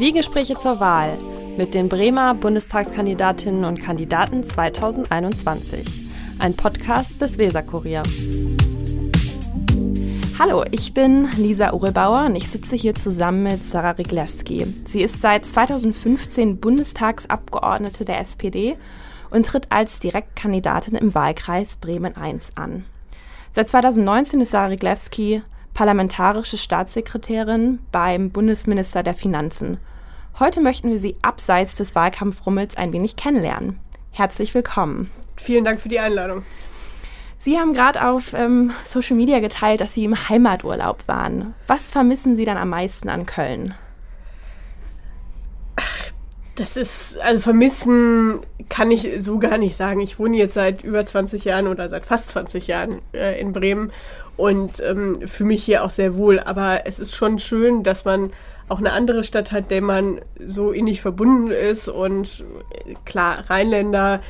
Zwiegespräche zur Wahl mit den Bremer Bundestagskandidatinnen und Kandidaten 2021. Ein Podcast des Weserkurier. Hallo, ich bin Lisa Urebauer und ich sitze hier zusammen mit Sarah Riglewski. Sie ist seit 2015 Bundestagsabgeordnete der SPD und tritt als Direktkandidatin im Wahlkreis Bremen I an. Seit 2019 ist Sarah Riglewski parlamentarische Staatssekretärin beim Bundesminister der Finanzen. Heute möchten wir Sie abseits des Wahlkampfrummels ein wenig kennenlernen. Herzlich willkommen. Vielen Dank für die Einladung. Sie haben gerade auf ähm, Social Media geteilt, dass Sie im Heimaturlaub waren. Was vermissen Sie dann am meisten an Köln? Das ist, also vermissen kann ich so gar nicht sagen. Ich wohne jetzt seit über 20 Jahren oder seit fast 20 Jahren äh, in Bremen und ähm, fühle mich hier auch sehr wohl. Aber es ist schon schön, dass man auch eine andere Stadt hat, der man so innig verbunden ist. Und äh, klar, Rheinländer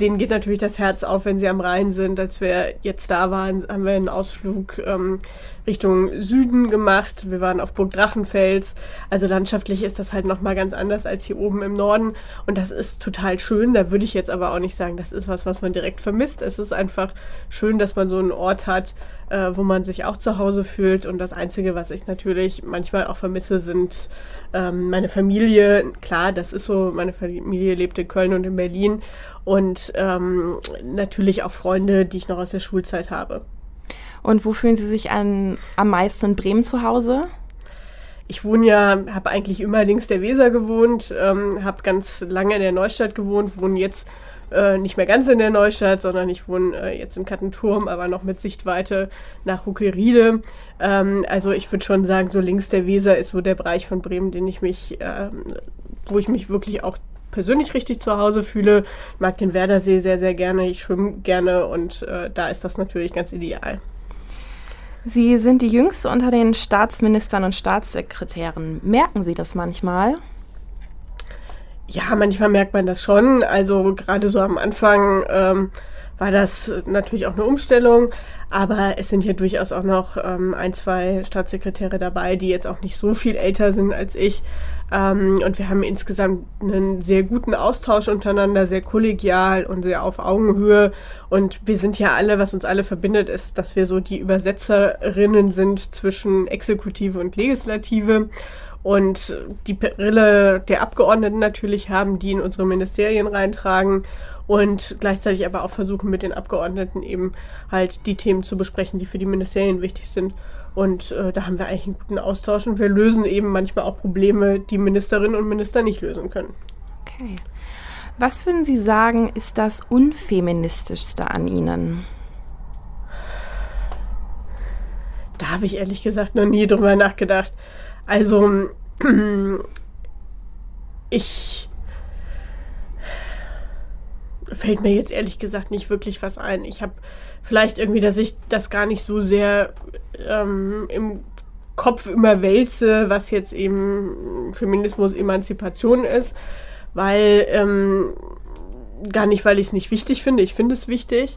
denen geht natürlich das Herz auf, wenn sie am Rhein sind. Als wir jetzt da waren, haben wir einen Ausflug ähm, Richtung Süden gemacht. Wir waren auf Burg Drachenfels. Also landschaftlich ist das halt nochmal ganz anders als hier oben im Norden. Und das ist total schön. Da würde ich jetzt aber auch nicht sagen, das ist was, was man direkt vermisst. Es ist einfach schön, dass man so einen Ort hat, äh, wo man sich auch zu Hause fühlt. Und das Einzige, was ich natürlich manchmal auch vermisse, sind ähm, meine Familie. Klar, das ist so, meine Familie lebt in Köln und in Berlin. Und ähm, natürlich auch Freunde, die ich noch aus der Schulzeit habe. Und wo fühlen Sie sich an, am meisten in Bremen zu Hause? Ich wohne ja, habe eigentlich immer links der Weser gewohnt, ähm, habe ganz lange in der Neustadt gewohnt, wohne jetzt äh, nicht mehr ganz in der Neustadt, sondern ich wohne äh, jetzt in Kattenturm, aber noch mit Sichtweite nach Huckelriede. Ähm, also ich würde schon sagen, so links der Weser ist so der Bereich von Bremen, den ich mich, äh, wo ich mich wirklich auch persönlich richtig zu Hause fühle. Ich mag den Werdersee sehr, sehr gerne. Ich schwimme gerne und äh, da ist das natürlich ganz ideal. Sie sind die jüngste unter den Staatsministern und Staatssekretären. Merken Sie das manchmal? Ja, manchmal merkt man das schon. Also gerade so am Anfang ähm, war das natürlich auch eine Umstellung, aber es sind ja durchaus auch noch ähm, ein, zwei Staatssekretäre dabei, die jetzt auch nicht so viel älter sind als ich. Ähm, und wir haben insgesamt einen sehr guten Austausch untereinander, sehr kollegial und sehr auf Augenhöhe. Und wir sind ja alle, was uns alle verbindet, ist, dass wir so die Übersetzerinnen sind zwischen Exekutive und Legislative und die Brille der Abgeordneten natürlich haben, die in unsere Ministerien reintragen und gleichzeitig aber auch versuchen, mit den Abgeordneten eben halt die Themen zu besprechen, die für die Ministerien wichtig sind. Und äh, da haben wir eigentlich einen guten Austausch und wir lösen eben manchmal auch Probleme, die Ministerinnen und Minister nicht lösen können. Okay. Was würden Sie sagen, ist das Unfeministischste an Ihnen? Da habe ich ehrlich gesagt noch nie drüber nachgedacht. Also, ich fällt mir jetzt ehrlich gesagt nicht wirklich was ein. Ich habe vielleicht irgendwie, dass ich das gar nicht so sehr ähm, im Kopf immer wälze, was jetzt eben Feminismus, Emanzipation ist, weil ähm, gar nicht, weil ich es nicht wichtig finde. Ich finde es wichtig,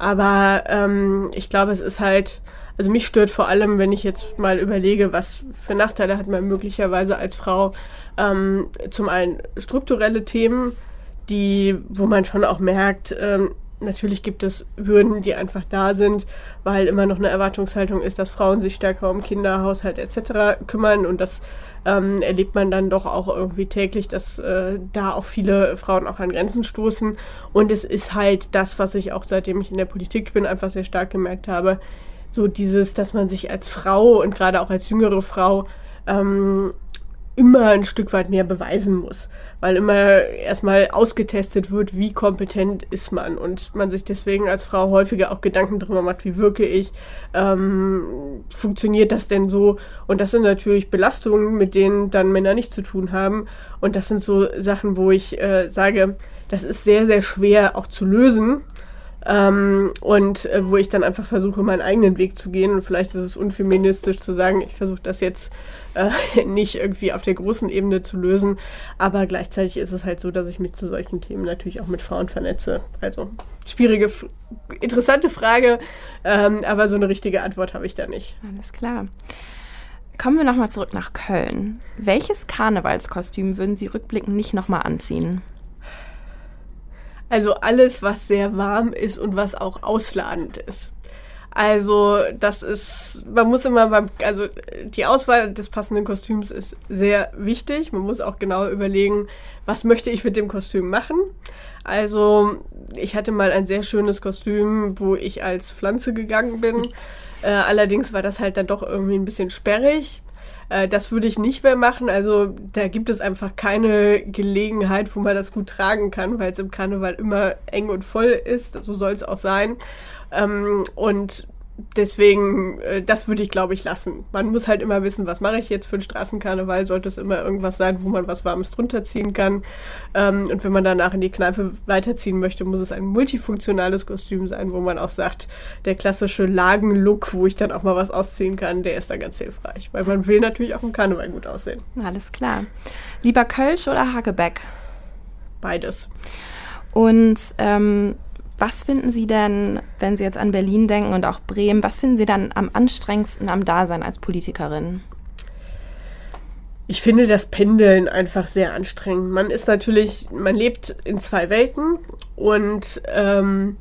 aber ähm, ich glaube, es ist halt also mich stört vor allem, wenn ich jetzt mal überlege, was für Nachteile hat man möglicherweise als Frau, ähm, zum einen strukturelle Themen, die, wo man schon auch merkt, ähm, natürlich gibt es Hürden, die einfach da sind, weil immer noch eine Erwartungshaltung ist, dass Frauen sich stärker um Kinder, Haushalt etc. kümmern und das ähm, erlebt man dann doch auch irgendwie täglich, dass äh, da auch viele Frauen auch an Grenzen stoßen und es ist halt das, was ich auch seitdem ich in der Politik bin, einfach sehr stark gemerkt habe, so dieses, dass man sich als Frau und gerade auch als jüngere Frau ähm, immer ein Stück weit mehr beweisen muss, weil immer erstmal ausgetestet wird, wie kompetent ist man und man sich deswegen als Frau häufiger auch Gedanken darüber macht, wie wirke ich, ähm, funktioniert das denn so? Und das sind natürlich Belastungen, mit denen dann Männer nicht zu tun haben. Und das sind so Sachen, wo ich äh, sage, das ist sehr, sehr schwer auch zu lösen ähm, und äh, wo ich dann einfach versuche, meinen eigenen Weg zu gehen. Und vielleicht ist es unfeministisch zu sagen, ich versuche das jetzt äh, nicht irgendwie auf der großen Ebene zu lösen. Aber gleichzeitig ist es halt so, dass ich mich zu solchen Themen natürlich auch mit Frauen vernetze. Also schwierige, interessante Frage, ähm, aber so eine richtige Antwort habe ich da nicht. Alles klar. Kommen wir nochmal zurück nach Köln. Welches Karnevalskostüm würden Sie rückblickend nicht nochmal anziehen? Also alles, was sehr warm ist und was auch ausladend ist. Also das ist, man muss immer beim, also die Auswahl des passenden Kostüms ist sehr wichtig. Man muss auch genau überlegen, was möchte ich mit dem Kostüm machen. Also ich hatte mal ein sehr schönes Kostüm, wo ich als Pflanze gegangen bin. Äh, allerdings war das halt dann doch irgendwie ein bisschen sperrig. Äh, das würde ich nicht mehr machen. Also da gibt es einfach keine Gelegenheit, wo man das gut tragen kann, weil es im Karneval immer eng und voll ist. So soll es auch sein. Ähm, und deswegen, äh, das würde ich, glaube ich, lassen. Man muss halt immer wissen, was mache ich jetzt für einen Straßenkarneval. Sollte es immer irgendwas sein, wo man was Warmes drunter ziehen kann. Ähm, und wenn man danach in die Kneipe weiterziehen möchte, muss es ein multifunktionales Kostüm sein, wo man auch sagt, der klassische Lagenlook, wo ich dann auch mal was ausziehen kann, der ist dann ganz hilfreich. Weil man will natürlich auch im Karneval gut aussehen. Alles klar. Lieber Kölsch oder Hagebeck? Beides. Und ähm, was finden Sie denn, wenn Sie jetzt an Berlin denken und auch Bremen, was finden Sie dann am anstrengendsten am Dasein als Politikerin? Ich finde das Pendeln einfach sehr anstrengend. Man ist natürlich, man lebt in zwei Welten und ähm,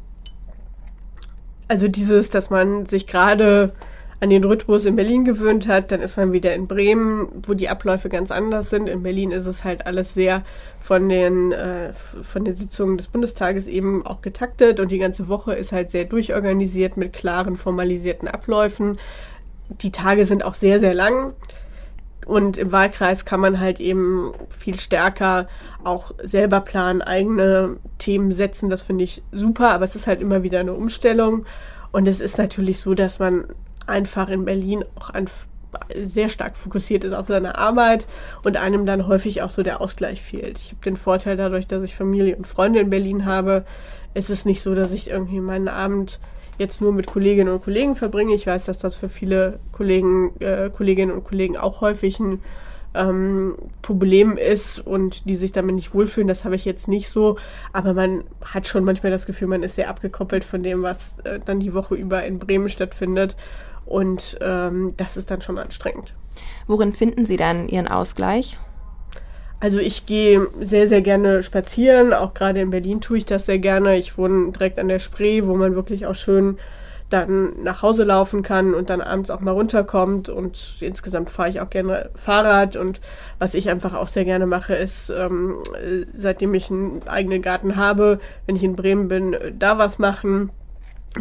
also dieses, dass man sich gerade an den Rhythmus in Berlin gewöhnt hat, dann ist man wieder in Bremen, wo die Abläufe ganz anders sind. In Berlin ist es halt alles sehr von den, äh, von den Sitzungen des Bundestages eben auch getaktet und die ganze Woche ist halt sehr durchorganisiert mit klaren, formalisierten Abläufen. Die Tage sind auch sehr, sehr lang. Und im Wahlkreis kann man halt eben viel stärker auch selber planen, eigene Themen setzen. Das finde ich super, aber es ist halt immer wieder eine Umstellung. Und es ist natürlich so, dass man einfach in Berlin auch ein, sehr stark fokussiert ist auf seine Arbeit und einem dann häufig auch so der Ausgleich fehlt. Ich habe den Vorteil dadurch, dass ich Familie und Freunde in Berlin habe, ist es nicht so, dass ich irgendwie meinen Abend jetzt nur mit Kolleginnen und Kollegen verbringe. Ich weiß, dass das für viele Kollegen, äh, Kolleginnen und Kollegen auch häufig ein ähm, Problem ist und die sich damit nicht wohlfühlen. Das habe ich jetzt nicht so. Aber man hat schon manchmal das Gefühl, man ist sehr abgekoppelt von dem, was äh, dann die Woche über in Bremen stattfindet. Und ähm, das ist dann schon anstrengend. Worin finden Sie dann Ihren Ausgleich? Also ich gehe sehr, sehr gerne spazieren. Auch gerade in Berlin tue ich das sehr gerne. Ich wohne direkt an der Spree, wo man wirklich auch schön dann nach Hause laufen kann und dann abends auch mal runterkommt. Und insgesamt fahre ich auch gerne Fahrrad. Und was ich einfach auch sehr gerne mache, ist, ähm, seitdem ich einen eigenen Garten habe, wenn ich in Bremen bin, da was machen.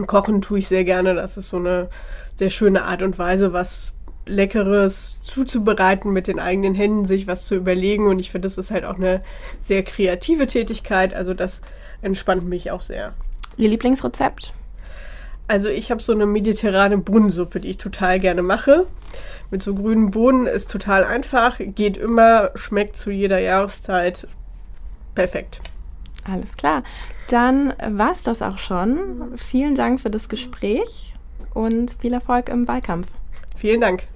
Kochen tue ich sehr gerne. Das ist so eine sehr schöne Art und Weise, was Leckeres zuzubereiten mit den eigenen Händen, sich was zu überlegen. Und ich finde, das ist halt auch eine sehr kreative Tätigkeit. Also das entspannt mich auch sehr. Ihr Lieblingsrezept? Also ich habe so eine mediterrane Bohnensuppe, die ich total gerne mache. Mit so grünen Bohnen ist total einfach, geht immer, schmeckt zu jeder Jahreszeit. Perfekt. Alles klar. Dann war es das auch schon. Vielen Dank für das Gespräch und viel Erfolg im Wahlkampf. Vielen Dank.